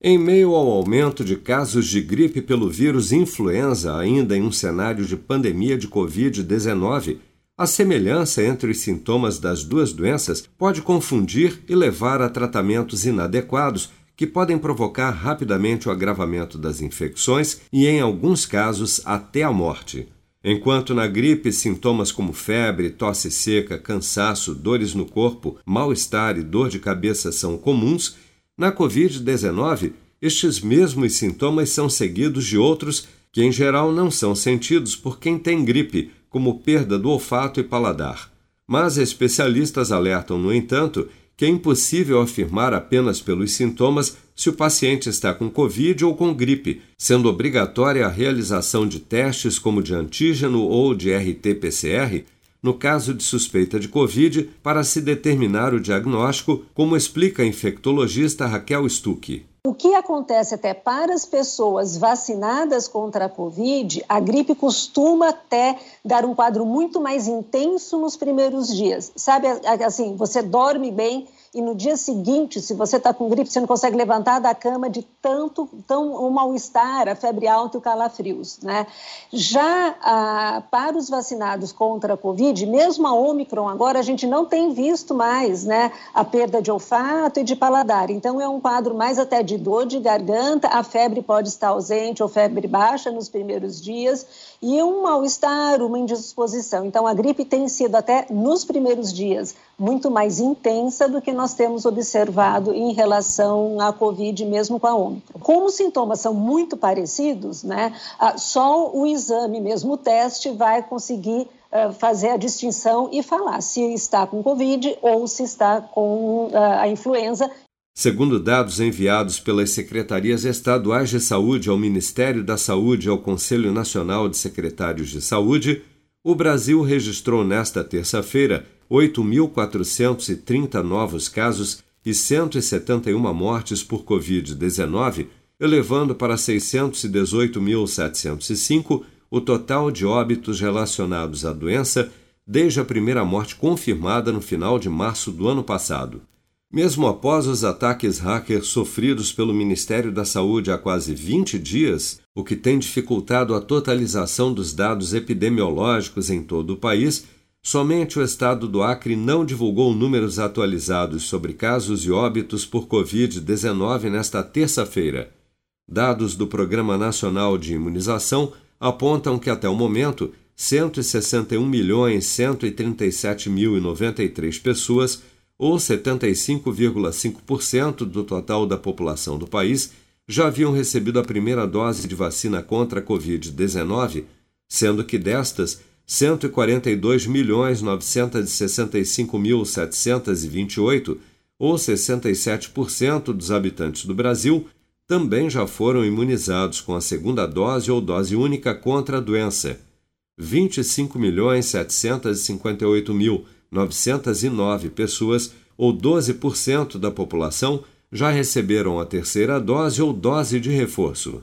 Em meio ao aumento de casos de gripe pelo vírus influenza, ainda em um cenário de pandemia de Covid-19, a semelhança entre os sintomas das duas doenças pode confundir e levar a tratamentos inadequados que podem provocar rapidamente o agravamento das infecções e, em alguns casos, até a morte. Enquanto na gripe sintomas como febre, tosse seca, cansaço, dores no corpo, mal-estar e dor de cabeça são comuns, na Covid-19, estes mesmos sintomas são seguidos de outros que, em geral, não são sentidos por quem tem gripe, como perda do olfato e paladar. Mas especialistas alertam, no entanto, que é impossível afirmar apenas pelos sintomas se o paciente está com Covid ou com gripe, sendo obrigatória a realização de testes como de antígeno ou de RT-PCR no caso de suspeita de Covid para se determinar o diagnóstico, como explica a infectologista Raquel Stuck. O que acontece até para as pessoas vacinadas contra a Covid, a gripe costuma até dar um quadro muito mais intenso nos primeiros dias. Sabe, assim, você dorme bem, e no dia seguinte, se você está com gripe, você não consegue levantar da cama de tanto tão o mal-estar, a febre alta e o calafrios, né? Já ah, para os vacinados contra a Covid, mesmo a Omicron agora, a gente não tem visto mais, né, a perda de olfato e de paladar. Então é um quadro mais até de dor de garganta, a febre pode estar ausente ou febre baixa nos primeiros dias e um mal-estar, uma indisposição. Então a gripe tem sido até nos primeiros dias muito mais intensa do que nós temos observado em relação à Covid, mesmo com a Ômicron. Como os sintomas são muito parecidos, né, só o exame, mesmo o teste, vai conseguir eh, fazer a distinção e falar se está com Covid ou se está com eh, a influenza. Segundo dados enviados pelas secretarias estaduais de saúde ao Ministério da Saúde e ao Conselho Nacional de Secretários de Saúde, o Brasil registrou nesta terça-feira 8.430 novos casos e 171 mortes por Covid-19, elevando para 618.705 o total de óbitos relacionados à doença desde a primeira morte confirmada no final de março do ano passado. Mesmo após os ataques hackers sofridos pelo Ministério da Saúde há quase 20 dias, o que tem dificultado a totalização dos dados epidemiológicos em todo o país, Somente o estado do Acre não divulgou números atualizados sobre casos e óbitos por Covid-19 nesta terça-feira. Dados do Programa Nacional de Imunização apontam que até o momento 161.137.093 pessoas, ou 75,5% do total da população do país, já haviam recebido a primeira dose de vacina contra a Covid-19, sendo que destas 142.965.728, ou 67% dos habitantes do Brasil, também já foram imunizados com a segunda dose ou dose única contra a doença. 25.758.909 pessoas, ou 12% da população, já receberam a terceira dose ou dose de reforço.